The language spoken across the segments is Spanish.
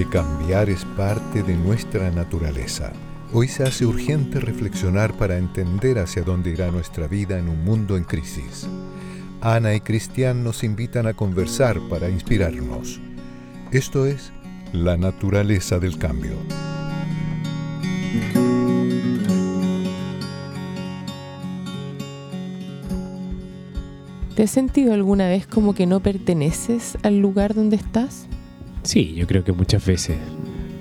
porque cambiar es parte de nuestra naturaleza. Hoy se hace urgente reflexionar para entender hacia dónde irá nuestra vida en un mundo en crisis. Ana y Cristian nos invitan a conversar para inspirarnos. Esto es la naturaleza del cambio. ¿Te has sentido alguna vez como que no perteneces al lugar donde estás? Sí, yo creo que muchas veces.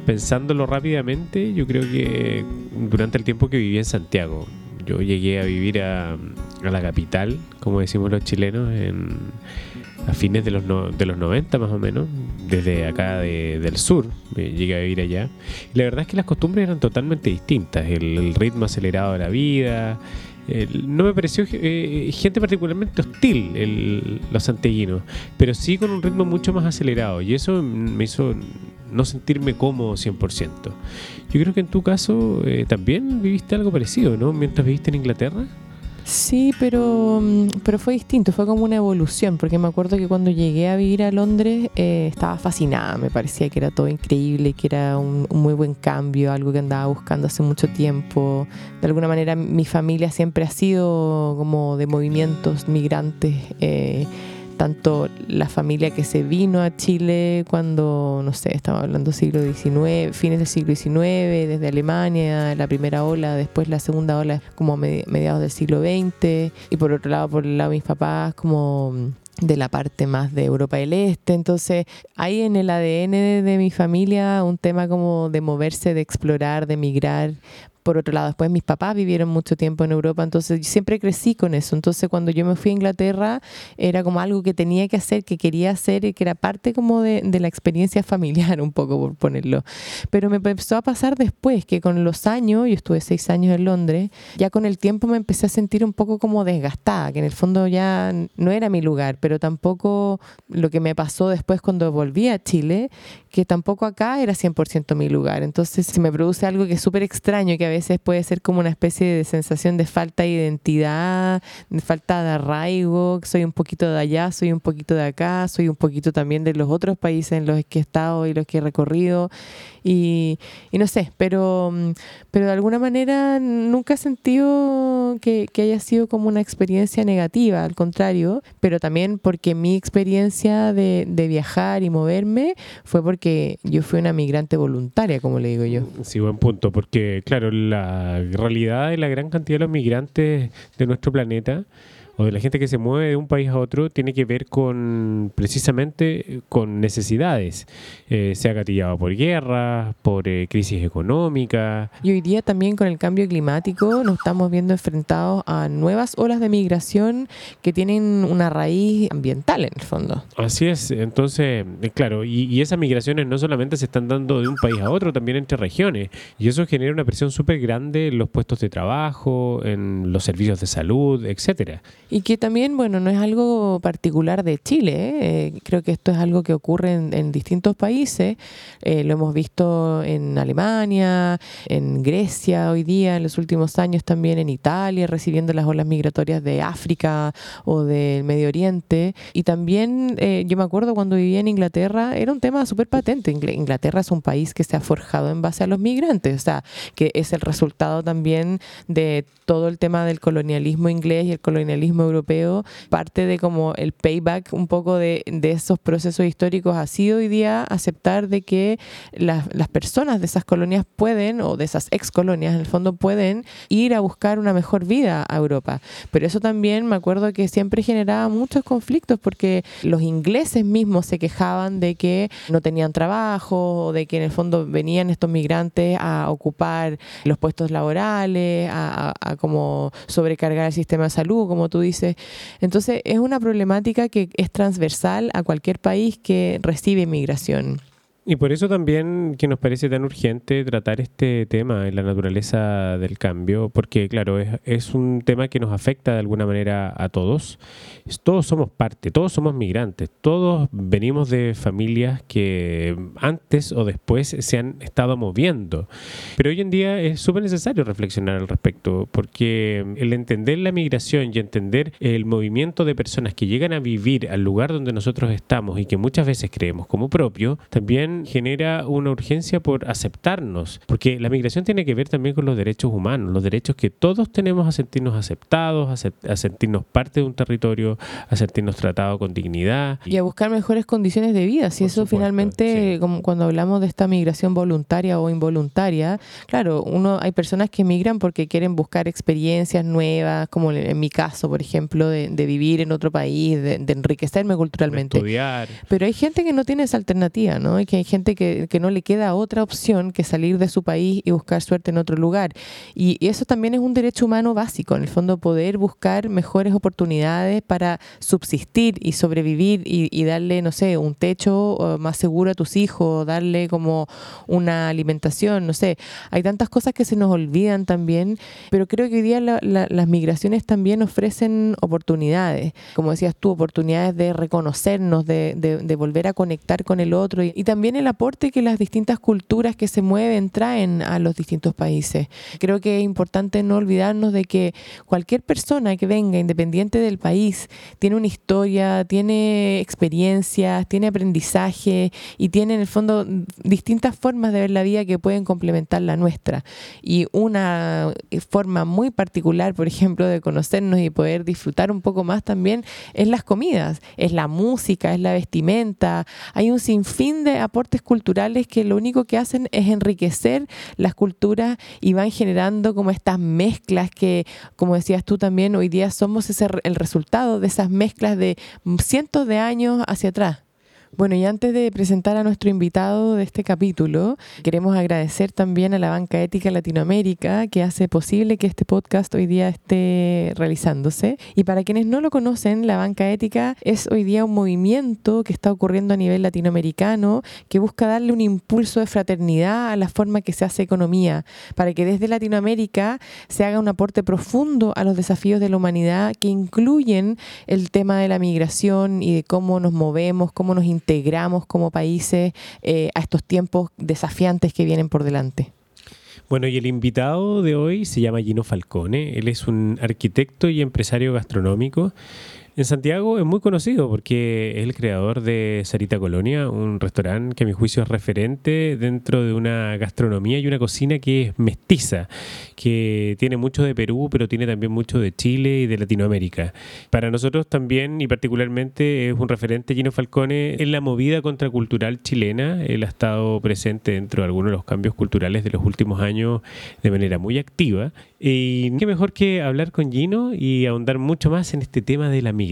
Pensándolo rápidamente, yo creo que durante el tiempo que viví en Santiago, yo llegué a vivir a, la capital, como decimos los chilenos, en, a fines de los, de los 90 más o menos, desde acá del sur, llegué a vivir allá. Y la verdad es que las costumbres eran totalmente distintas, el ritmo acelerado de la vida, no me pareció eh, gente particularmente hostil los santellinos, pero sí con un ritmo mucho más acelerado y eso me hizo no sentirme cómodo 100%. Yo creo que en tu caso eh, también viviste algo parecido, ¿no? Mientras viviste en Inglaterra. Sí, pero, mm, pero fue distinto, fue como una evolución, porque me acuerdo que cuando llegué a vivir a Londres eh, estaba fascinada, me parecía que era todo increíble, que era un, muy buen cambio, algo que andaba buscando hace mucho tiempo. De alguna manera mi familia siempre ha sido como de movimientos migrantes. Eh, tanto la familia que se vino a Chile cuando, no sé, estamos hablando siglo XIX, fines del siglo XIX, desde Alemania, la primera ola, después la segunda ola como mediados del siglo XX, y por otro lado, por el lado de mis papás, como de la parte más de Europa del Este. Entonces, hay en el ADN de, mi familia un tema como de moverse, de explorar, de migrar por otro lado, después mis papás vivieron mucho tiempo en Europa, entonces yo siempre crecí con eso. Entonces cuando yo me fui a Inglaterra era como algo que tenía que hacer, que quería hacer y que era parte como de, la experiencia familiar, un poco por ponerlo. Pero me empezó a pasar después que con los años, yo estuve seis años en Londres, ya con el tiempo me empecé a sentir un poco como desgastada, que en el fondo ya no era mi lugar, pero tampoco lo que me pasó después cuando volví a Chile, que tampoco acá era 100% mi lugar. Entonces se me produce algo que es súper extraño, que a veces puede ser como una especie de sensación de falta de identidad, de falta de arraigo, soy un poquito de allá, soy un poquito de acá, soy un poquito también de los otros países en los que he estado y los que he recorrido. Y, no sé, pero, pero de alguna manera nunca he sentido que, haya sido como una experiencia negativa, al contrario, pero también porque mi experiencia de, de viajar y moverme fue porque yo fui una migrante voluntaria, como le digo yo. Sí, buen punto, porque claro, la realidad de la gran cantidad de los migrantes de nuestro planeta o de la gente que se mueve de un país a otro tiene que ver con precisamente con necesidades, eh, sea gatillado por guerra, por eh, crisis económica. Y hoy día también con el cambio climático nos estamos viendo enfrentados a nuevas olas de migración que tienen una raíz ambiental en el fondo. Así es, entonces, eh, claro, y, y esas migraciones no solamente se están dando de un país a otro, también entre regiones, y eso genera una presión súper grande en los puestos de trabajo, en los servicios de salud, etcétera. Y que también, bueno, no es algo particular de Chile, ¿eh? Eh, creo que esto es algo que ocurre en, distintos países, eh, lo hemos visto en Alemania, en Grecia hoy día, en los últimos años también en Italia, recibiendo las olas migratorias de África o del Medio Oriente. Y también yo me acuerdo cuando vivía en Inglaterra, era un tema súper patente. Inglaterra es un país que se ha forjado en base a los migrantes, o sea, que es el resultado también de todo el tema del colonialismo inglés y el colonialismo europeo, parte de como el payback un poco de, de esos procesos históricos ha sido hoy día aceptar de que las, las personas de esas colonias pueden, o de esas ex colonias en el fondo, pueden ir a buscar una mejor vida a Europa. Pero eso también me acuerdo que siempre generaba muchos conflictos porque los ingleses mismos se quejaban de que no tenían trabajo, o de que en el fondo venían estos migrantes a ocupar los puestos laborales, a, como sobrecargar el sistema de salud, como tú dices Entonces es una problemática que es transversal a cualquier país que recibe inmigración. Y por eso también que nos parece tan urgente tratar este tema en la naturaleza del cambio, porque claro, es, un tema que nos afecta de alguna manera a todos. Todos somos parte, todos somos migrantes, todos venimos de familias que antes o después se han estado moviendo. Pero hoy en día es súper necesario reflexionar al respecto, porque el entender la migración y entender el movimiento de personas que llegan a vivir al lugar donde nosotros estamos y que muchas veces creemos como propio, también también genera una urgencia por aceptarnos, porque la migración tiene que ver también con los derechos humanos, los derechos que todos tenemos a sentirnos aceptados, a, sentirnos parte de un territorio, a sentirnos tratados con dignidad. Y a buscar mejores condiciones de vida. Si eso finalmente, como cuando hablamos de esta migración voluntaria o involuntaria, claro, uno hay personas que migran porque quieren buscar experiencias nuevas, como en mi caso, por ejemplo, de, vivir en otro país, de, enriquecerme culturalmente. estudiar. Pero hay gente que no tiene esa alternativa, ¿no? Y que hay gente que, que no le queda otra opción que salir de su país y buscar suerte en otro lugar. Y, eso también es un derecho humano básico, en el fondo poder buscar mejores oportunidades para subsistir y sobrevivir y, darle, no sé, un techo más seguro a tus hijos, darle como una alimentación, no sé. Hay tantas cosas que se nos olvidan también, pero creo que hoy día las migraciones también ofrecen oportunidades, como decías tú, oportunidades de reconocernos, de, de, volver a conectar con el otro y, y también el aporte que las distintas culturas que se mueven traen a los distintos países. Creo que es importante no olvidarnos de que cualquier persona que venga, independiente del país, tiene una historia, tiene experiencias, tiene aprendizaje y tiene en el fondo distintas formas de ver la vida que pueden complementar la nuestra. Y una forma muy particular, por ejemplo, de conocernos y poder disfrutar un poco más también es las comidas, es la música, es la vestimenta. Hay un sinfín de aportes culturales que lo único que hacen es enriquecer las culturas y van generando como estas mezclas que, como decías tú también, hoy día somos ese, el resultado de esas mezclas de cientos de años hacia atrás. Bueno, y antes de presentar a nuestro invitado de este capítulo, queremos agradecer también a la Banca Ética Latinoamérica que hace posible que este podcast hoy día esté realizándose. Y para quienes no lo conocen, la Banca Ética es hoy día un movimiento que está ocurriendo a nivel latinoamericano que busca darle un impulso de fraternidad a la forma que se hace economía, para que desde Latinoamérica se haga un aporte profundo a los desafíos de la humanidad que incluyen el tema de la migración y de cómo nos movemos, cómo nos integramos como países eh, a estos tiempos desafiantes que vienen por delante. Bueno, y el invitado de hoy se llama Gino Falcone. Él es un arquitecto y empresario gastronómico en Santiago es muy conocido porque es el creador de Sarita Colonia, un restaurante que a mi juicio es referente dentro de una gastronomía y una cocina que es mestiza, que tiene mucho de Perú, pero tiene también mucho de Chile y de Latinoamérica. Para nosotros también, y particularmente, es un referente Gino Falcone en la movida contracultural chilena. Él ha estado presente dentro de algunos de los cambios culturales de los últimos años de manera muy activa. Y qué mejor que hablar con Gino y ahondar mucho más en este tema de la migración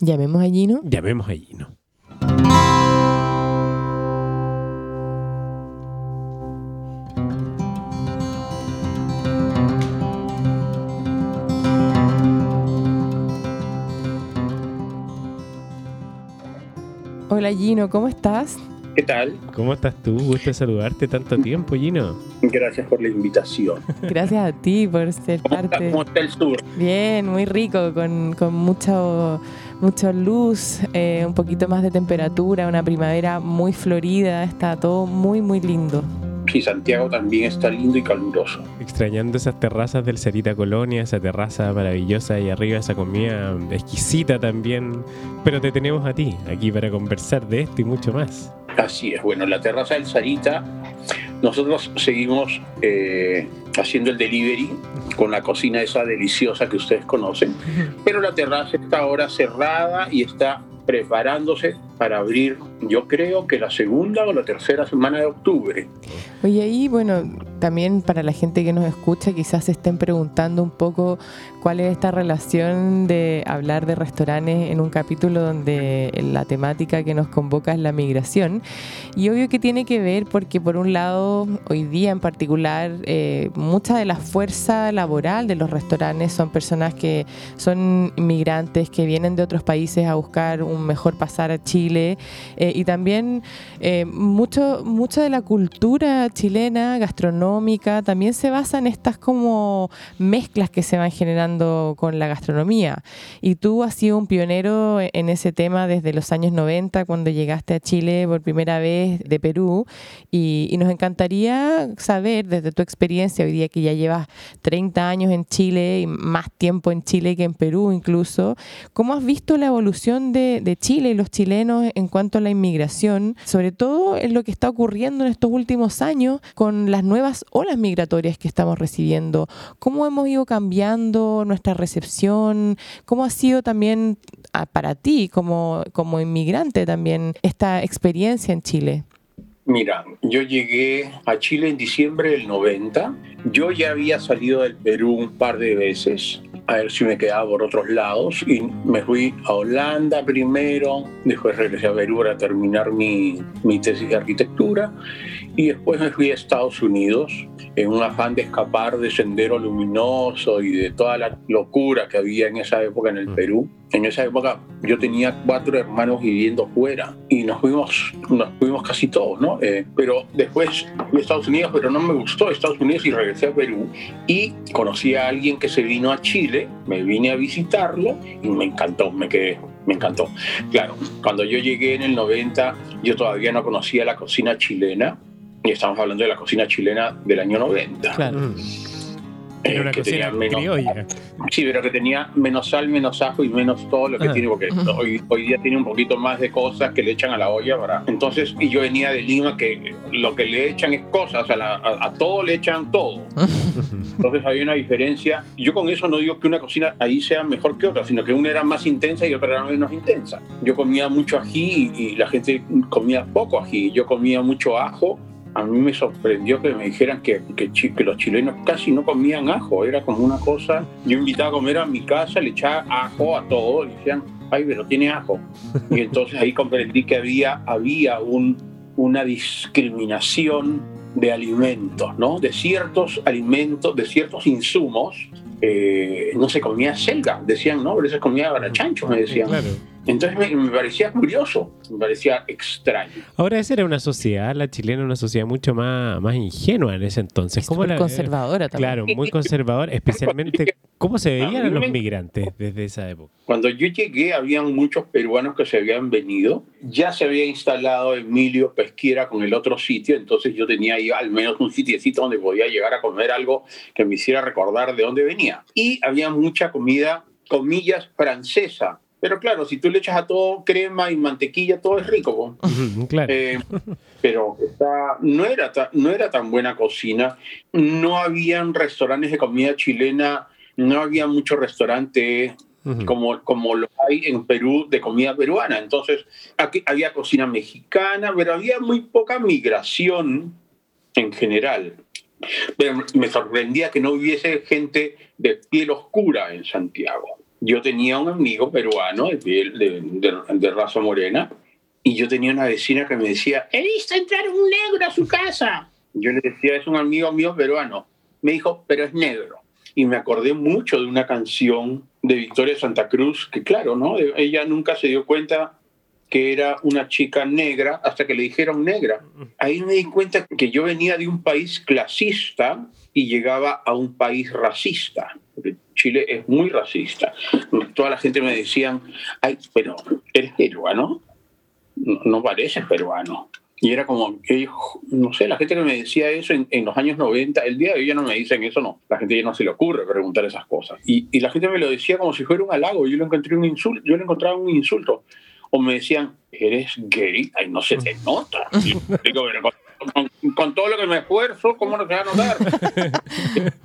¿Llamemos a Gino? Llamemos a Gino. Hola Gino, ¿cómo estás? ¿Qué tal? ¿Cómo estás tú? Gusto saludarte tanto tiempo, Gino. Gracias por la invitación. Gracias a ti por ser parte. ¿Cómo está el sur? Bien, muy rico, con, con mucho, mucha luz, eh, un poquito más de temperatura, una primavera muy florida, está todo muy, muy lindo. Sí, Santiago también está lindo y caluroso. Extrañando esas terrazas del Cerita Colonia, esa terraza maravillosa y arriba esa comida exquisita también. Pero te tenemos a ti aquí para conversar de esto y mucho más. Así es, bueno, la terraza del Sarita, nosotros seguimos eh, haciendo el delivery con la cocina esa deliciosa que ustedes conocen, pero la terraza está ahora cerrada y está preparándose para abrir, yo creo que la segunda o la tercera semana de octubre. Oye, ahí, bueno, también para la gente que nos escucha, quizás estén preguntando un poco cuál es esta relación de hablar de restaurantes en un capítulo donde la temática que nos convoca es la migración. Y obvio que tiene que ver porque, por un lado, hoy día en particular, eh, mucha de la fuerza laboral de los restaurantes son personas que son inmigrantes, que vienen de otros países a buscar un mejor pasar a Chile Chile eh, y también eh, mucho, mucha de la cultura chilena gastronómica también se basa en estas como mezclas que se van generando con la gastronomía. Y tú has sido un pionero en ese tema desde los años 90 cuando llegaste a Chile por primera vez de Perú y, y nos encantaría saber desde tu experiencia hoy día que ya llevas 30 años en Chile y más tiempo en Chile que en Perú incluso, ¿cómo has visto la evolución de, de Chile y los chilenos en cuanto a la inmigración, sobre todo en lo que está ocurriendo en estos últimos años con las nuevas olas migratorias que estamos recibiendo. ¿Cómo hemos ido cambiando nuestra recepción? ¿Cómo ha sido también ah, para ti como, como inmigrante también esta experiencia en Chile? Mira, yo llegué a Chile en diciembre del 90. Yo ya había salido del Perú un par de veces a ver si me quedaba por otros lados. Y me fui a Holanda primero, después regresé a Perú para terminar mi, mi tesis de arquitectura y después me fui a Estados Unidos en un afán de escapar de Sendero Luminoso y de toda la locura que había en esa época en el mm. Perú. En esa época yo tenía cuatro hermanos viviendo fuera y nos fuimos, nos fuimos casi todos, ¿no? Eh, pero después fui a Estados Unidos, pero no me gustó Estados Unidos y regresé a Perú y conocí a alguien que se vino a Chile, me vine a visitarlo y me encantó, me quedé me encantó. Claro, cuando yo llegué en el 90, yo todavía no conocía la cocina chilena, y estamos hablando de la cocina chilena del año 90. Claro. Mm. Era una cocina menos, criolla. Sí, pero que tenía menos sal, menos ajo y menos todo lo que ah. tiene, porque hoy, hoy, día tiene un poquito más de cosas que le echan a la olla para. Entonces, y yo venía de Lima que lo que le echan es cosas, a, a, todo le echan todo. Entonces había una diferencia. Yo con eso no digo que una cocina ahí sea mejor que otra, sino que una era más intensa y otra era menos intensa. Yo comía mucho ají y la gente comía poco ají. Yo comía mucho ajo a mí me sorprendió que me dijeran que, que, los chilenos casi no comían ajo, era como una cosa, yo invitaba a comer a mi casa, le echaba ajo a todo, y decían, ay, pero tiene ajo. Y entonces ahí comprendí que había, había un, una discriminación de alimentos, ¿no? De ciertos alimentos, de ciertos insumos, eh, no se comía selga, decían, no, pero se comía barachancho, me decían. Entonces me, parecía curioso, me parecía extraño. Ahora esa era una sociedad, la chilena, una sociedad mucho más, más ingenua en ese entonces. ¿Cómo la, conservadora también. Claro, muy conservadora, especialmente cómo se veían los migrantes desde esa época. Cuando yo llegué habían muchos peruanos que se habían venido, ya se había instalado Emilio Pesquiera con el otro sitio, entonces yo tenía ahí al menos un sitiecito donde podía llegar a comer algo que me hiciera recordar de dónde venía. Y había mucha comida, comillas, francesa pero claro, si tú le echas a todo crema y mantequilla, todo es rico. claro. Eh, pero no, era no era tan buena cocina. No habían restaurantes de comida chilena, no había muchos restaurantes como, como lo hay en Perú de comida peruana. Entonces, aquí había cocina mexicana, pero había muy poca migración en general. Pero me sorprendía que no hubiese gente de piel oscura en Santiago yo tenía un amigo peruano de, de, raza morena y yo tenía una vecina que me decía, he visto entrar un negro a su casa. Yo le decía, es un amigo mío peruano. Me dijo, pero es negro. Y me acordé mucho de una canción de Victoria Santa Cruz, que claro, ¿no? Ella nunca se dio cuenta que era una chica negra hasta que le dijeron negra. Ahí me di cuenta que yo venía de un país clasista y llegaba a un país racista. Chile es muy racista. Toda la gente me decían, ay, pero eres peruano, no, no pareces peruano. Y era como, no sé, la gente que me decía eso en, los años 90, el día de hoy ya no me dicen eso, no. La gente ya no se le ocurre preguntar esas cosas. Y, y la gente me lo decía como si fuera un halago. Yo le encontré un insulto, yo le encontraba un insulto. O me decían, ¿eres gay? Ay, no se te nota. digo, pero con, todo lo que me esfuerzo, ¿cómo no te va a notar?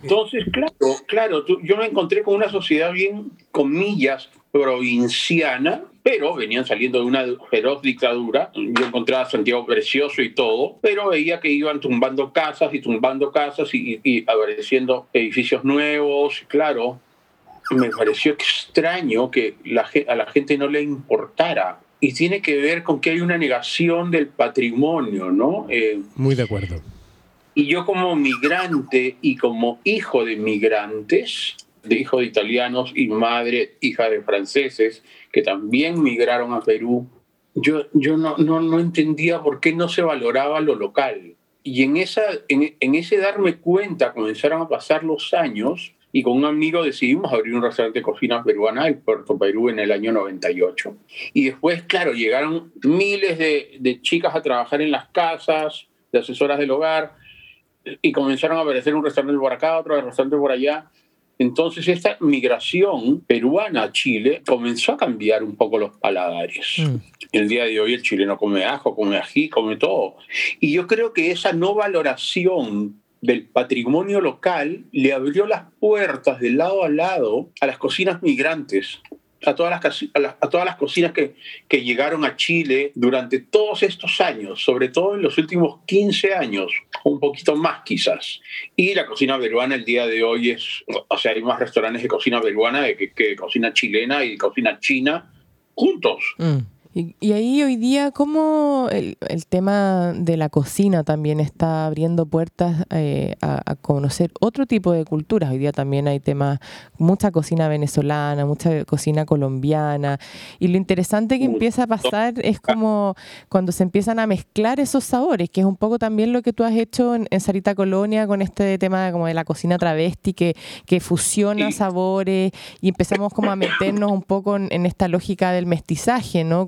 Entonces, claro, claro, yo me encontré con una sociedad bien, comillas, provinciana, pero venían saliendo de una feroz dictadura. Yo encontraba a Santiago precioso y todo, pero veía que iban tumbando casas y tumbando casas y, y apareciendo edificios nuevos. Claro, me pareció extraño que la, a la gente no le importara y tiene que ver con que hay una negación del patrimonio, ¿no? Eh, Muy de acuerdo. Y yo como migrante y como hijo de migrantes, de hijo de italianos y madre, hija de franceses, que también migraron a Perú, yo, yo no, no, no entendía por qué no se valoraba lo local. Y en, esa, en, en ese darme cuenta comenzaron a pasar los años y con un amigo decidimos abrir un restaurante de cocina peruana en Puerto Perú en el año 98. Y después, claro, llegaron miles de, de chicas a trabajar en las casas, de asesoras del hogar, y comenzaron a aparecer un restaurante por acá, otro restaurante por allá. Entonces esta migración peruana a Chile comenzó a cambiar un poco los paladares. Mm. El día de hoy el chileno come ajo, come ají, come todo. Y yo creo que esa no valoración del patrimonio local le abrió las puertas de lado a lado a las cocinas migrantes a todas las, a, todas las cocinas que, que, llegaron a Chile durante todos estos años, sobre todo en los últimos 15 años, un poquito más quizás. Y la cocina peruana el día de hoy es, o sea, hay más restaurantes de cocina peruana que, que cocina chilena y cocina china juntos. Mm. Y, ahí hoy día, ¿cómo el, tema de la cocina también está abriendo puertas eh, a, conocer otro tipo de culturas? Hoy día también hay temas, mucha cocina venezolana, mucha cocina colombiana. Y lo interesante que empieza a pasar es como cuando se empiezan a mezclar esos sabores, que es un poco también lo que tú has hecho en, Sarita Colonia con este tema como de la cocina travesti, que, que fusiona sabores y empezamos como a meternos un poco en, en esta lógica del mestizaje, ¿no?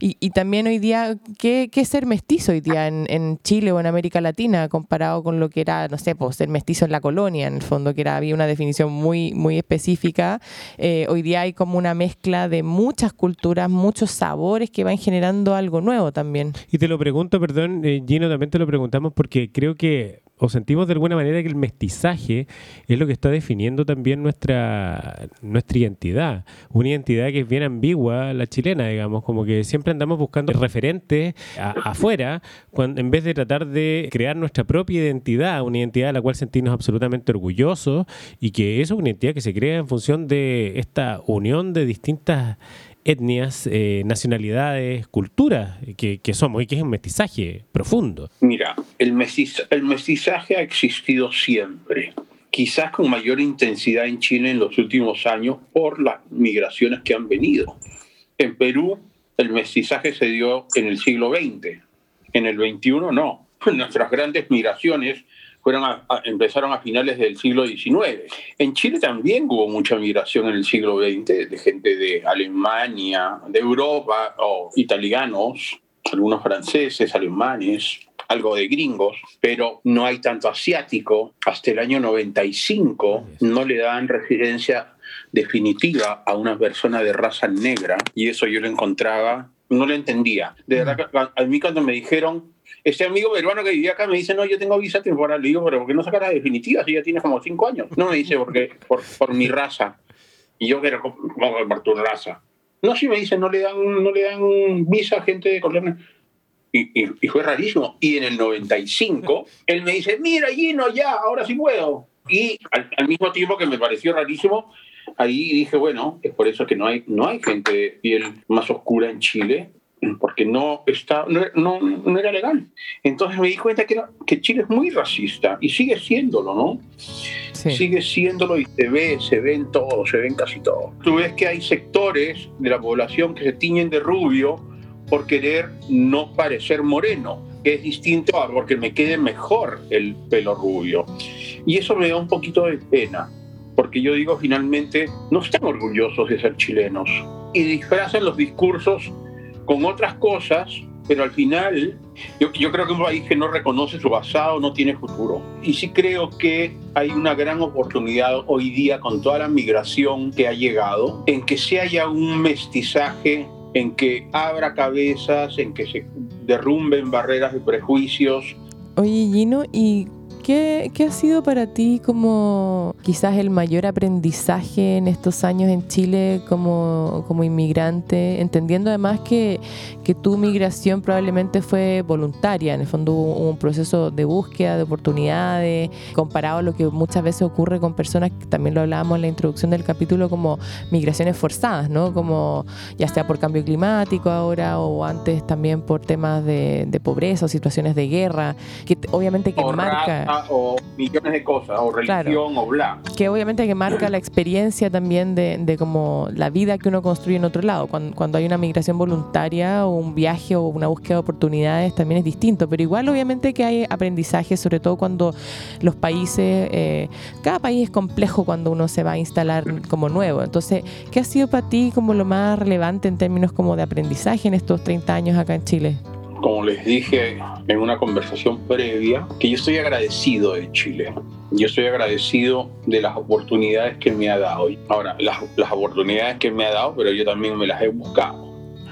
Y, también hoy día, ¿qué, es ser mestizo hoy día en, Chile o en América Latina comparado con lo que era, no sé, pues ser mestizo en la colonia, en el fondo, que era, había una definición muy, muy específica. Eh, hoy día hay como una mezcla de muchas culturas, muchos sabores que van generando algo nuevo también. Y te lo pregunto, perdón, eh, Gino, también te lo preguntamos porque creo que o sentimos de alguna manera que el mestizaje es lo que está definiendo también nuestra, nuestra identidad. Una identidad que es bien ambigua, la chilena, digamos, como que siempre andamos buscando referentes afuera, en vez de tratar de crear nuestra propia identidad, una identidad de la cual sentirnos absolutamente orgullosos y que eso es una identidad que se crea en función de esta unión de distintas etnias, eh, nacionalidades, culturas que, somos y que es un mestizaje profundo. Mira, el, el mestizaje ha existido siempre, quizás con mayor intensidad en Chile en los últimos años por las migraciones que han venido. En Perú el mestizaje se dio en el siglo XX, en el XXI no. Nuestras grandes migraciones empezaron a finales del siglo XIX. En Chile también hubo mucha migración en el siglo XX de gente de Alemania, de Europa, o italianos, algunos franceses, alemanes, algo de gringos, pero no hay tanto asiático. Hasta el año 95 no le dan residencia definitiva a una persona de raza negra y eso yo lo encontraba, no lo entendía. De verdad, a mí cuando me dijeron este amigo peruano que vivía acá me dice, no, yo tengo visa temporal. Le digo, pero ¿por qué no saca la definitiva si ya tienes como cinco años? No, me dice, porque por, por mi raza. Y yo, quiero por tu raza? No, sí me dice, no le dan, no le dan visa a gente de Colombia. Y, y, fue rarísimo. Y en el 95, él me dice, mira, Gino, ya, ahora sí puedo. Y al, al, mismo tiempo que me pareció rarísimo, ahí dije, bueno, es por eso que no hay, no hay gente de piel más oscura en Chile, porque no, está, no, no, era legal. Entonces me di cuenta que, que Chile es muy racista y sigue siéndolo, ¿no? Sigue siéndolo y se ve, se ven todo, se ven casi todo. Tú ves que hay sectores de la población que se tiñen de rubio por querer no parecer moreno, que es distinto a porque me quede mejor el pelo rubio. Y eso me da un poquito de pena, porque yo digo finalmente, no están orgullosos de ser chilenos y disfrazan los discursos con otras cosas, pero al final yo, yo, creo que un país que no reconoce su pasado no tiene futuro. Y sí creo que hay una gran oportunidad hoy día con toda la migración que ha llegado, en que se haya un mestizaje, en que abra cabezas, en que se derrumben barreras de prejuicios. Oye, Gino, ¿y ¿Qué, ha sido para ti como quizás el mayor aprendizaje en estos años en Chile como, como inmigrante? Entendiendo además que, que, tu migración probablemente fue voluntaria, en el fondo hubo un proceso de búsqueda de oportunidades, comparado a lo que muchas veces ocurre con personas, que también lo hablábamos en la introducción del capítulo, como migraciones forzadas, ¿no? Como ya sea por cambio climático ahora o antes también por temas de, de pobreza o situaciones de guerra, que obviamente que marca o millones de cosas, o religión o bla. Que obviamente que marca la experiencia también de, de como la vida que uno construye en otro lado. Cuando, cuando, hay una migración voluntaria o un viaje o una búsqueda de oportunidades también es distinto, pero igual obviamente que hay aprendizaje, sobre todo cuando los países, eh, cada país es complejo cuando uno se va a instalar como nuevo. Entonces, ¿qué ha sido para ti como lo más relevante en términos como de aprendizaje en estos 30 años acá en Chile? como les dije en una conversación previa, que yo estoy agradecido de Chile. Yo estoy agradecido de las oportunidades que me ha dado. Ahora, las, las oportunidades que me ha dado, pero yo también me las he buscado.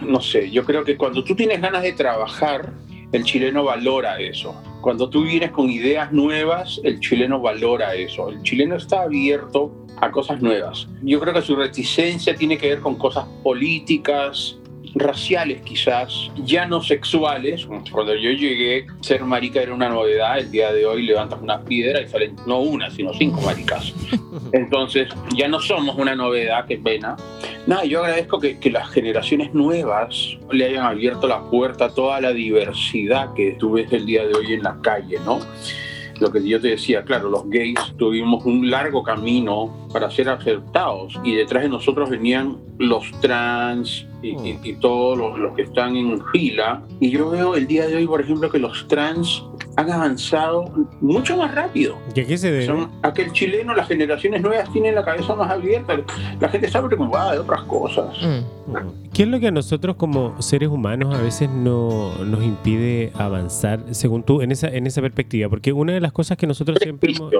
No sé, yo creo que cuando tú tienes ganas de trabajar, el chileno valora eso. Cuando tú vienes con ideas nuevas, el chileno valora eso. El chileno está abierto a cosas nuevas. Yo creo que su reticencia tiene que ver con cosas políticas, raciales quizás, ya no sexuales. Cuando yo llegué, ser marica era una novedad. El día de hoy levantas una piedra y salen no una, sino cinco maricas. Entonces, ya no somos una novedad, qué pena. Nada, yo agradezco que, que, las generaciones nuevas le hayan abierto la puerta a toda la diversidad que tú ves el día de hoy en la calle, ¿no? lo que yo te decía, claro, los gays tuvimos un largo camino para ser aceptados y detrás de nosotros venían los trans y, mm. todos los, que están en fila. Y yo veo el día de hoy, por ejemplo, que los trans han avanzado mucho más rápido. ¿Y a qué se debe? Son, aquel chileno, las generaciones nuevas tienen la cabeza más abierta. La gente está preocupada de otras cosas. Mm. ¿Qué es lo que a nosotros como seres humanos a veces no, nos impide avanzar, según tú, en esa, en esa perspectiva? Porque una de las cosas que nosotros siempre hemos...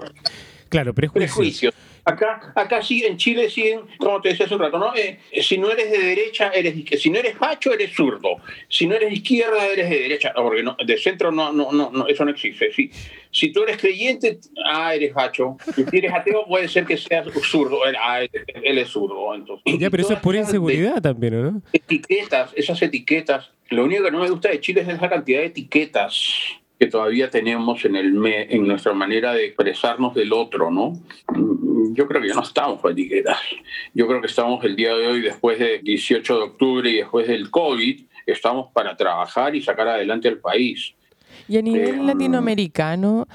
Claro, prejuicios. Acá, acá sí, en Chile siguen, como te decía hace un rato, ¿no? Eh, si no eres de derecha, eres de Si no eres facho, eres zurdo. Si no eres de izquierda, eres de derecha. Porque no, de centro no, no, no, eso no existe. Si, si tú eres creyente, ah, eres facho. Si eres ateo, puede ser que seas zurdo. Ah, él, es zurdo. Entonces. Ya, pero eso es por inseguridad también, ¿no? Etiquetas, esas etiquetas. Lo único que no me gusta de Chile es esa cantidad de etiquetas que todavía tenemos en, el en nuestra manera de expresarnos del otro, ¿no? Yo creo que ya no estamos con etiquetas. Yo creo que estamos el día de hoy, después del 18 de octubre y después del COVID, estamos para trabajar y sacar adelante el país. Y a nivel eh, latinoamericano,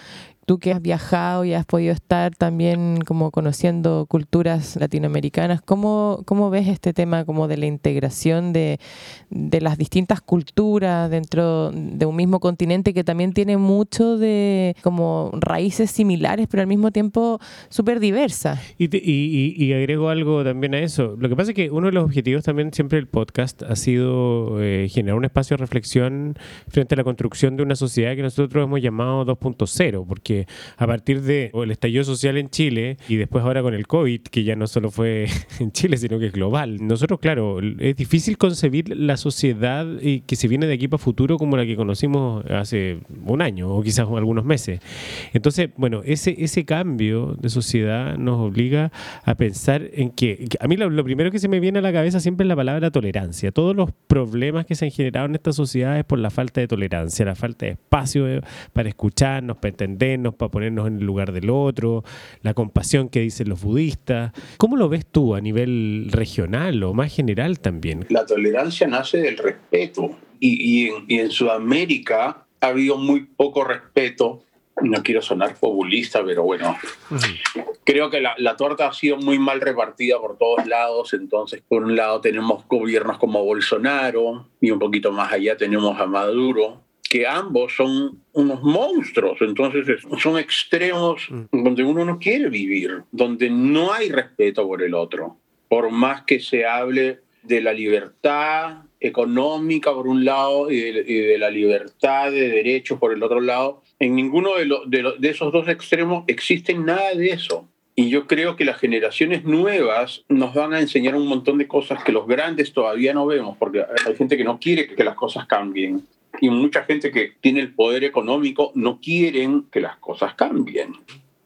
tú que has viajado y has podido estar también como conociendo culturas latinoamericanas, ¿cómo, cómo ves este tema como de la integración de, de, las distintas culturas dentro de un mismo continente que también tiene mucho de como raíces similares, pero al mismo tiempo súper diversas? Y, y, y, agrego algo también a eso. Lo que pasa es que uno de los objetivos también siempre del podcast ha sido eh, generar un espacio de reflexión frente a la construcción de una sociedad que nosotros hemos llamado 2.0, porque a partir de el estallido social en Chile y después ahora con el COVID, que ya no solo fue en Chile, sino que es global, nosotros, claro, es difícil concebir la sociedad que se viene de aquí para futuro como la que conocimos hace un año o quizás algunos meses. Entonces, bueno, ese, ese cambio de sociedad nos obliga a pensar en que, a mí lo, primero que se me viene a la cabeza siempre es la palabra tolerancia. Todos los problemas que se han generado en esta sociedad es por la falta de tolerancia, la falta de espacio eh, para escucharnos, para entendernos para ponernos en el lugar del otro, la compasión que dicen los budistas. ¿Cómo lo ves tú a nivel regional o más general también? La tolerancia nace del respeto y, en, Sudamérica ha habido muy poco respeto no quiero sonar populista, pero bueno, creo que la, la, torta ha sido muy mal repartida por todos lados. Entonces, por un lado tenemos gobiernos como Bolsonaro y un poquito más allá tenemos a Maduro, que ambos son unos monstruos, entonces son extremos mm. donde uno no quiere vivir, donde no hay respeto por el otro, por más que se hable de la libertad económica por un lado y de, la libertad de derechos por el otro lado, en ninguno de, de, de esos dos extremos existe nada de eso. Y yo creo que las generaciones nuevas nos van a enseñar un montón de cosas que los grandes todavía no vemos, porque hay gente que no quiere que las cosas cambien y mucha gente que tiene el poder económico no quieren que las cosas cambien.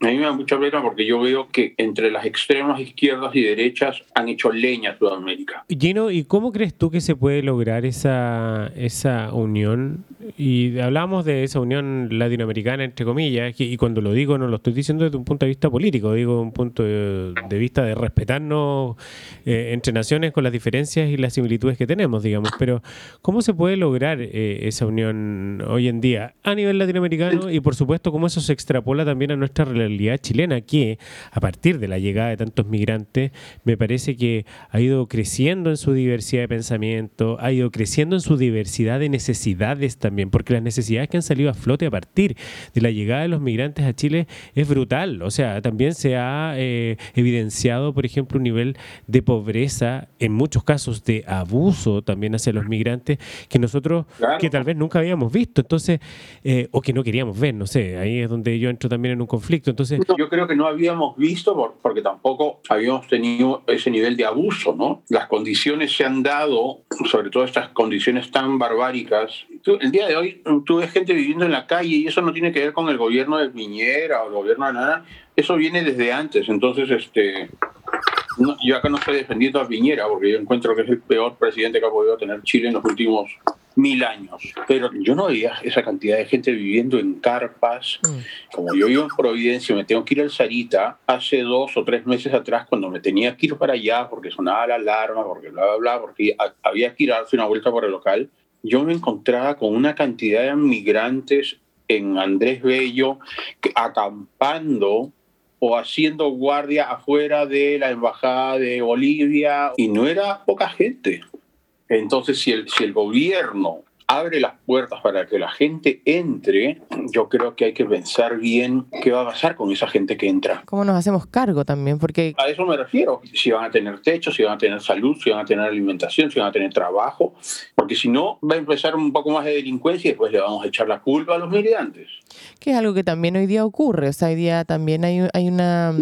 A mí me da mucha pena porque yo veo que entre las extremas izquierdas y derechas han hecho leña a Sudamérica. Gino, ¿y cómo crees tú que se puede lograr esa, esa unión? Y hablamos de esa unión latinoamericana, entre comillas, y cuando lo digo no lo estoy diciendo desde un punto de vista político, digo un punto de, vista de respetarnos eh, entre naciones con las diferencias y las similitudes que tenemos, digamos. Pero ¿cómo se puede lograr eh, esa unión hoy en día a nivel latinoamericano y por supuesto cómo eso se extrapola también a nuestra realidad? Realidad chilena que a partir de la llegada de tantos migrantes me parece que ha ido creciendo en su diversidad de pensamiento, ha ido creciendo en su diversidad de necesidades también, porque las necesidades que han salido a flote a partir de la llegada de los migrantes a Chile es brutal. O sea, también se ha eh, evidenciado, por ejemplo, un nivel de pobreza, en muchos casos de abuso también hacia los migrantes, que nosotros, que tal vez nunca habíamos visto, entonces, eh, o que no queríamos ver, no sé, ahí es donde yo entro también en un conflicto. Entonces, yo creo que no habíamos visto porque tampoco habíamos tenido ese nivel de abuso, ¿no? Las condiciones se han dado, sobre todo estas condiciones tan barbáricas. el día de hoy tú ves gente viviendo en la calle y eso no tiene que ver con el gobierno de Piñera o el gobierno de nada, eso viene desde antes. Entonces, este, yo acá no estoy defendiendo a Piñera porque yo encuentro que es el peor presidente que ha podido tener Chile en los últimos mil años. Pero yo no veía esa cantidad de gente viviendo en carpas. Mm. Como yo vivo en Providencia, me tengo que ir al Sarita hace dos o tres meses atrás cuando me tenía que ir para allá porque sonaba la alarma, porque bla, bla, bla, porque había que ir a darse una vuelta por el local. Yo me encontraba con una cantidad de migrantes en Andrés Bello acampando o haciendo guardia afuera de la embajada de Bolivia y no era poca gente. Entonces, si el, si el gobierno abre las puertas para que la gente entre, yo creo que hay que pensar bien qué va a pasar con esa gente que entra. ¿Cómo nos hacemos cargo también? Porque a eso me refiero. Si van a tener techo, si van a tener salud, si van a tener alimentación, si van a tener trabajo, porque si no va a empezar un poco más de delincuencia y después le vamos a echar la culpa a los migrantes. Que es algo que también hoy día ocurre. O sea, hoy día también hay, hay una,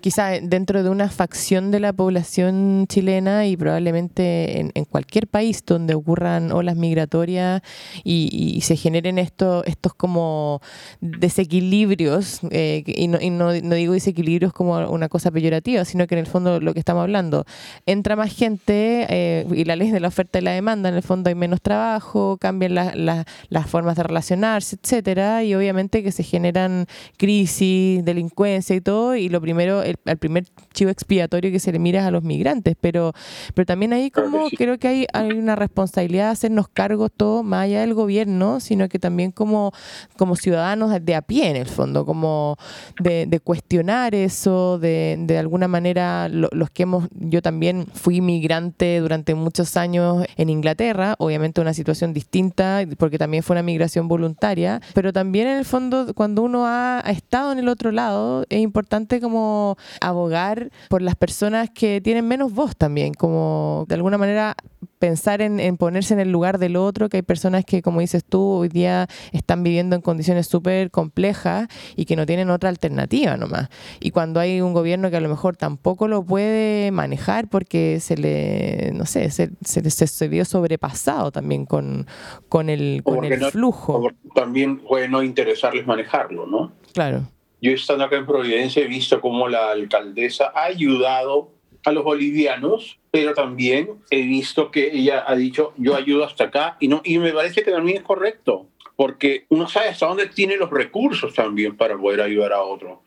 quizá dentro de una facción de la población chilena y probablemente en, en cualquier país donde ocurran olas migratorias y, se generen estos, estos como desequilibrios, eh, y, no, no, digo desequilibrios como una cosa peyorativa, sino que en el fondo lo que estamos hablando, entra más gente eh, y la ley de la oferta y la demanda, en el fondo hay menos trabajo, cambian las formas de relacionarse, etcétera, y obviamente que se generan crisis, delincuencia y todo, y lo primero, el, primer chivo expiatorio que se le mira a los migrantes, pero, pero también ahí como creo que hay, hay una responsabilidad de hacernos cargos todos más allá del gobierno, sino que también como, como ciudadanos de a pie en el fondo, como de, cuestionar eso, de, de alguna manera los que hemos, yo también fui migrante durante muchos años en Inglaterra, obviamente una situación distinta, porque también fue una migración voluntaria, pero también en el fondo cuando uno ha estado en el otro lado, es importante como abogar por las personas que tienen menos voz también, como de alguna manera pensar en, en, ponerse en el lugar del otro, que hay personas que, como dices tú, hoy día están viviendo en condiciones súper complejas y que no tienen otra alternativa nomás. Y cuando hay un gobierno que a lo mejor tampoco lo puede manejar porque se le, no sé, se, se, se vio sobrepasado también con, con el, con el flujo. También puede no interesarles manejarlo, ¿no? Claro. Yo estando acá en Providencia he visto cómo la alcaldesa ha ayudado a los bolivianos, pero también he visto que ella ha dicho, yo ayudo hasta acá, y, no, y me parece que también es correcto, porque uno sabe hasta dónde tiene los recursos también para poder ayudar a otro.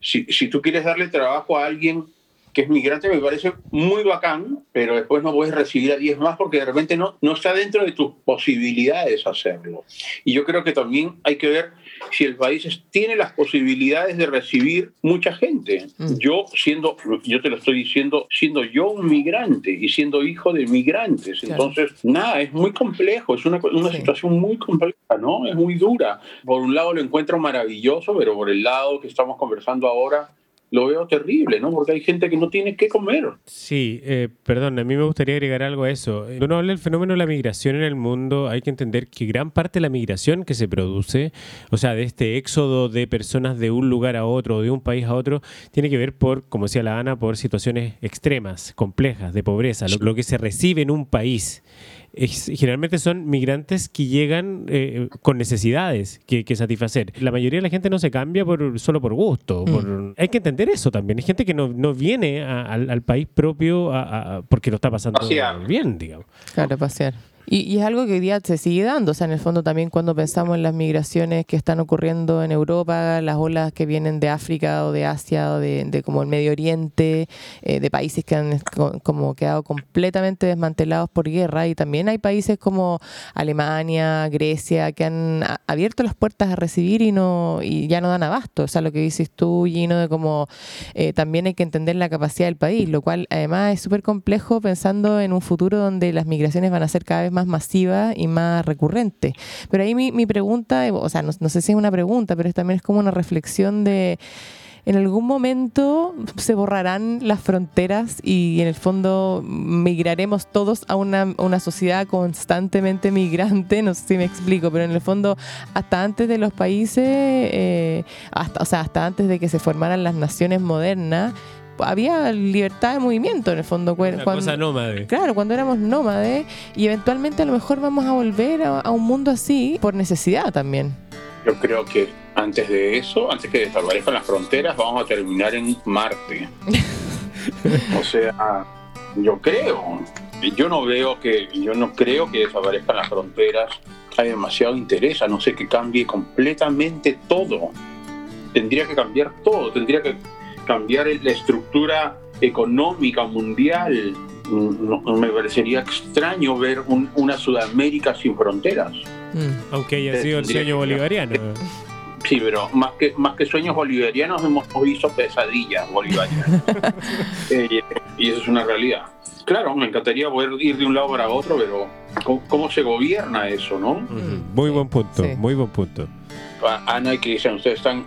Si, si tú quieres darle trabajo a alguien que es migrante, me parece muy bacán, pero después no puedes recibir a 10 más porque de repente no, no está dentro de tus posibilidades hacerlo. Y yo creo que también hay que ver si el país tiene las posibilidades de recibir mucha gente. Mm. Yo siendo, yo te lo estoy diciendo, siendo yo un migrante y siendo hijo de migrantes. Entonces, nada, es muy complejo, es una, una situación muy compleja, ¿no? Es muy dura. Por un lado lo encuentro maravilloso, pero por el lado que estamos conversando ahora, lo veo terrible, ¿no? Porque hay gente que no tiene qué comer. Sí, eh, perdón, a mí me gustaría agregar algo a eso. Cuando uno habla del fenómeno de la migración en el mundo, hay que entender que gran parte de la migración que se produce, o sea, de este éxodo de personas de un lugar a otro, de un país a otro, tiene que ver por, como decía la Ana, por situaciones extremas, complejas, de pobreza, lo que se recibe en un país generalmente son migrantes que llegan eh, con necesidades que, satisfacer. La mayoría de la gente no se cambia por, solo por gusto. Mm. hay que entender eso también. Hay gente que no, viene al, país propio porque lo está pasando bien, digamos. Claro, pasear. Y, es algo que hoy día se sigue dando, o sea, en el fondo también cuando pensamos en las migraciones que están ocurriendo en Europa, las olas que vienen de África o de Asia o de, como el Medio Oriente, eh, de países que han como quedado completamente desmantelados por guerra y también hay países como Alemania, Grecia, que han abierto las puertas a recibir y no y ya no dan abasto, o sea, lo que dices tú, Gino, de como eh, también hay que entender la capacidad del país, lo cual además es súper complejo pensando en un futuro donde las migraciones van a ser cada vez más masiva y más recurrente. Pero ahí mi, mi pregunta, o sea, no, sé si es una pregunta, pero también es como una reflexión de en algún momento se borrarán las fronteras y en el fondo migraremos todos a una, una, sociedad constantemente migrante, no sé si me explico, pero en el fondo hasta antes de los países, eh, hasta, o sea, hasta antes de que se formaran las naciones modernas, había libertad de movimiento en el fondo. Una cuando, cosa nómade. Claro, cuando éramos nómades y eventualmente a lo mejor vamos a volver a, un mundo así por necesidad también. Yo creo que antes de eso, antes que desaparezcan las fronteras, vamos a terminar en Marte. o sea, yo creo, yo no veo que, yo no creo que desaparezcan las fronteras. Hay demasiado interés, a no ser que cambie completamente todo. Tendría que cambiar todo, tendría que cambiar la estructura económica mundial. No, me parecería extraño ver una Sudamérica sin fronteras. Mm. Aunque haya sido el sueño bolivariano. Sí, pero más que, más que sueños bolivarianos hemos visto pesadillas bolivarianas. Eh, y eso es una realidad. Claro, me encantaría poder ir de un lado para otro, pero ¿cómo, se gobierna eso, no? Muy buen punto, muy buen punto. Ana y Cristian, ustedes están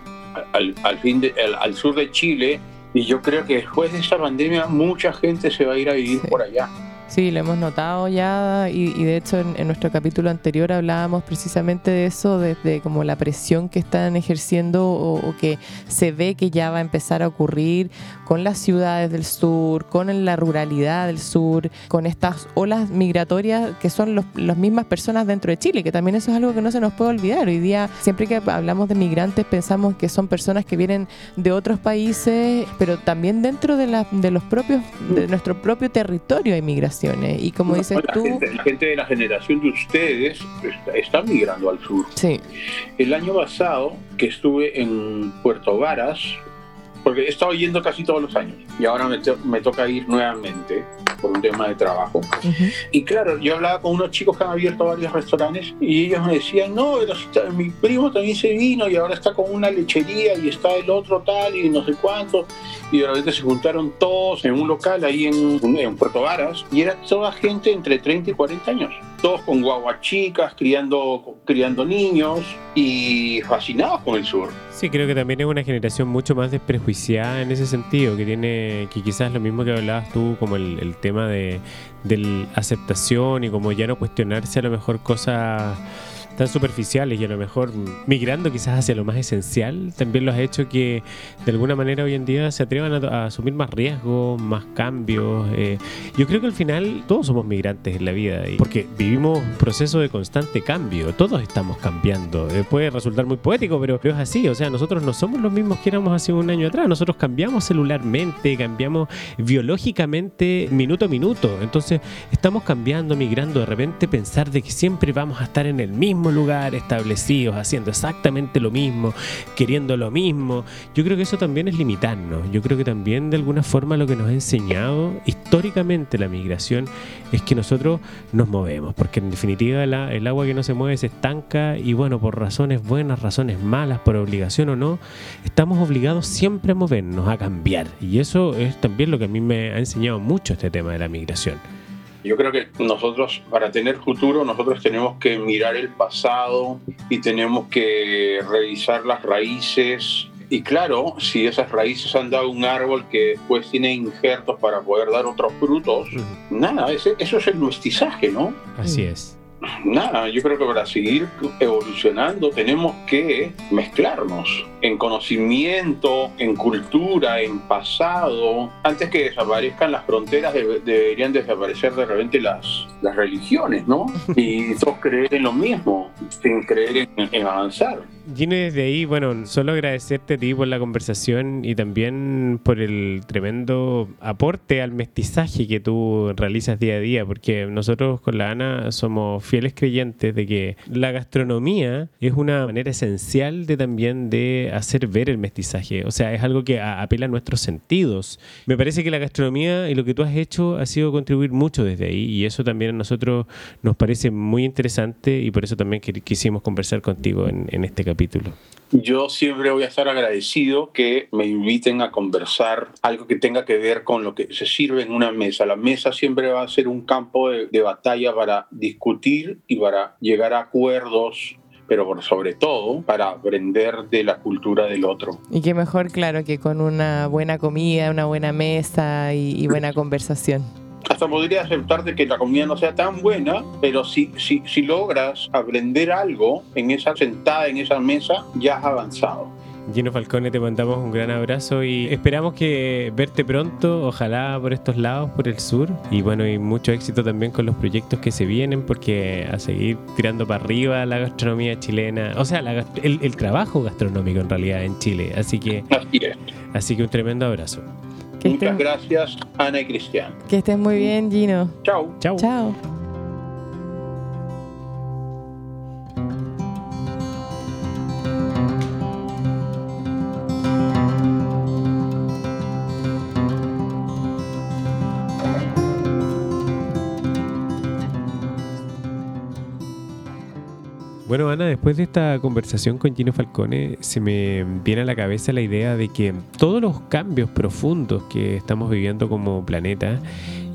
al, fin al, sur de Chile y yo creo que después de esta pandemia mucha gente se va a ir a vivir por allá. Sí, lo hemos notado ya y, de hecho en, nuestro capítulo anterior hablábamos precisamente de eso, desde como la presión que están ejerciendo o, que se ve que ya va a empezar a ocurrir con las ciudades del sur, con la ruralidad del sur, con estas olas migratorias que son las mismas personas dentro de Chile, que también eso es algo que no se nos puede olvidar. Hoy día, siempre que hablamos de migrantes, pensamos que son personas que vienen de otros países, pero también dentro de, la, de los propios, de nuestro propio territorio hay migración. Y como dices tú... la gente de la generación de ustedes está, migrando al sur. Sí. El año pasado que estuve en Puerto Varas, porque he estado yendo casi todos los años y ahora me, me toca ir nuevamente por un tema de trabajo. Y claro, yo hablaba con unos chicos que han abierto varios restaurantes y ellos me decían, no, mi primo también se vino y ahora está con una lechería y está el otro tal y no sé cuánto. Y de repente se juntaron todos en un local ahí en, en Puerto Varas y era toda gente entre 30 y 40 años. Todos con guaguas chicas, criando, criando niños y fascinados con el sur. Sí, creo que también es una generación mucho más desprejuiciada en ese sentido, que tiene, que quizás lo mismo que hablabas tú, como el, el tema de, de aceptación y como ya no cuestionarse a lo mejor cosas tan superficiales y a lo mejor migrando quizás hacia lo más esencial, también los ha hecho que de alguna manera hoy en día se atrevan a, asumir más riesgos, más cambios. Eh. yo creo que al final todos somos migrantes en la vida, porque vivimos un proceso de constante cambio, todos estamos cambiando. Eh, puede resultar muy poético, pero, es así, o sea, nosotros no somos los mismos que éramos hace un año atrás, nosotros cambiamos celularmente, cambiamos biológicamente minuto a minuto, entonces estamos cambiando, migrando, de repente pensar de que siempre vamos a estar en el mismo lugar, establecidos, haciendo exactamente lo mismo, queriendo lo mismo. Yo creo que eso también es limitarnos. Yo creo que también de alguna forma lo que nos ha enseñado históricamente la migración es que nosotros nos movemos, porque en definitiva el agua que no se mueve se estanca y bueno, por razones buenas, razones malas, por obligación o no, estamos obligados siempre a movernos, a cambiar. Y eso es también lo que a mí me ha enseñado mucho este tema de la migración. Yo creo que nosotros, para tener futuro, nosotros tenemos que mirar el pasado y tenemos que revisar las raíces. Y claro, si esas raíces han dado un árbol que después tiene injertos para poder dar otros frutos, nada, eso es el mestizaje, ¿no? Así es nada, yo creo que para seguir evolucionando tenemos que mezclarnos en conocimiento, en cultura, en pasado. Antes que desaparezcan las fronteras, deberían desaparecer de repente las, religiones, ¿no? Y todos creer en lo mismo, sin creer en, avanzar. Gino, desde ahí, bueno, solo agradecerte a ti por la conversación y también por el tremendo aporte al mestizaje que tú realizas día a día, porque nosotros con la Ana somos fieles creyentes de que la gastronomía es una manera esencial de también de hacer ver el mestizaje, o sea, es algo que apela a nuestros sentidos. Me parece que la gastronomía y lo que tú has hecho ha sido contribuir mucho desde ahí y eso también a nosotros nos parece muy interesante y por eso también quisimos conversar contigo en, en este capítulo. Yo siempre voy a estar agradecido que me inviten a conversar algo que tenga que ver con lo que se sirve en una mesa. La mesa siempre va a ser un campo de, de batalla para discutir y para llegar a acuerdos pero por sobre todo para aprender de la cultura del otro. Y qué mejor, claro, que con una buena comida, una buena mesa y, y buena conversación hasta podría aceptarte que la comida no sea tan buena, pero si, si, si logras aprender algo en esa sentada, en esa mesa, ya has avanzado. Gino Falcone, te mandamos un gran abrazo y esperamos que verte pronto, ojalá por estos lados, por el sur. Y bueno, y mucho éxito también con los proyectos que se vienen, porque a seguir tirando para arriba la gastronomía chilena, o sea, el, el, trabajo gastronómico en realidad en Chile. Así que, así, así que un tremendo abrazo. Muchas gracias, Ana y Cristian. Que estés muy bien, Gino. Chao. Chao. Chao. Después de esta conversación con Gino Falcone, se me viene a la cabeza la idea de que todos los cambios profundos que estamos viviendo como planeta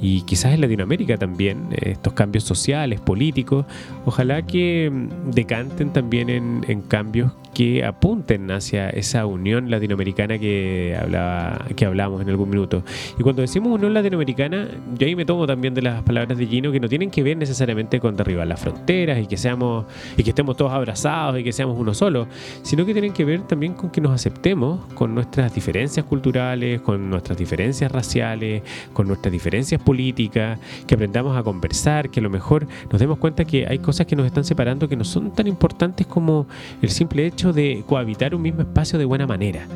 y quizás en Latinoamérica también, estos cambios sociales, políticos, ojalá que decanten también en, cambios que apunten hacia esa unión latinoamericana que hablaba que hablamos en algún minuto. Y cuando decimos unión latinoamericana, yo ahí me tomo también de las palabras de Gino que no tienen que ver necesariamente con derribar las fronteras y que seamos y que estemos todos abrazados y que seamos uno solo, sino que tienen que ver también con que nos aceptemos con nuestras diferencias culturales, con nuestras diferencias raciales, con nuestras diferencias política, que aprendamos a conversar, que a lo mejor nos demos cuenta que hay cosas que nos están separando que no son tan importantes como el simple hecho de cohabitar un mismo espacio de buena manera.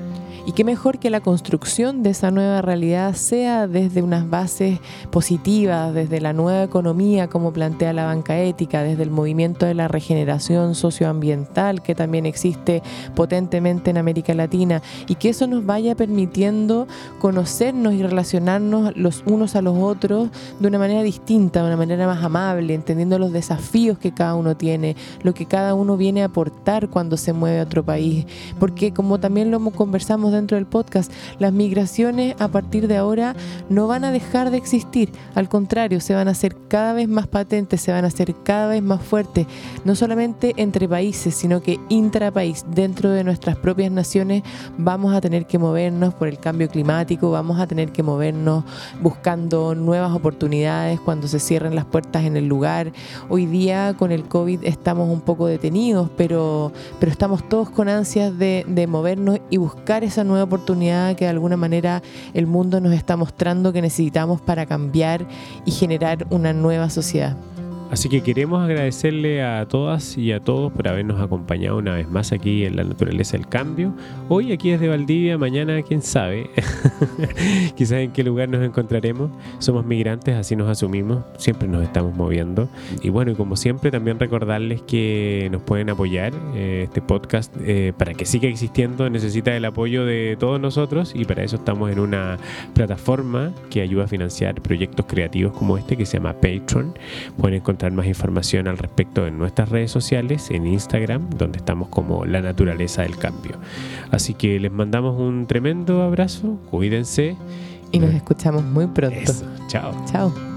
Y qué mejor que la construcción de esa nueva realidad sea desde unas bases positivas, desde la nueva economía, como plantea la banca ética, desde el movimiento de la regeneración socioambiental que también existe potentemente en América Latina y que eso nos vaya permitiendo conocernos y relacionarnos los unos a los otros de una manera distinta, de una manera más amable, entendiendo los desafíos que cada uno tiene, lo que cada uno viene a aportar cuando se mueve a otro país. Porque como también lo conversamos dentro del podcast, las migraciones a partir de ahora no van a dejar de existir, al contrario, se van a hacer cada vez más patentes, se van a hacer cada vez más fuertes, no solamente entre países, sino que intrapaís, dentro de nuestras propias naciones, vamos a tener que movernos por el cambio climático, vamos a tener que movernos buscando nuevas oportunidades cuando se cierren las puertas en el lugar. Hoy día con el COVID estamos un poco detenidos, pero, pero estamos todos con ansias de, de movernos y buscar esa nueva oportunidad que de alguna manera el mundo nos está mostrando que necesitamos para cambiar y generar una nueva sociedad. Así que queremos agradecerle a todas y a todos por habernos acompañado una vez más aquí en la naturaleza del cambio. Hoy aquí desde Valdivia, mañana quién sabe, quizás en qué lugar nos encontraremos. Somos migrantes, así nos asumimos, siempre nos estamos moviendo. Y bueno, y como siempre también recordarles que nos pueden apoyar. Eh, este podcast eh, para que siga existiendo necesita el apoyo de todos nosotros y para eso estamos en una plataforma que ayuda a financiar proyectos creativos como este que se llama Patreon. Pueden encontrar más información al respecto en nuestras redes sociales, en Instagram, donde estamos como La Naturaleza del Cambio. Así que les mandamos un tremendo abrazo, cuídense. Y nos escuchamos muy pronto. Chao. Chao.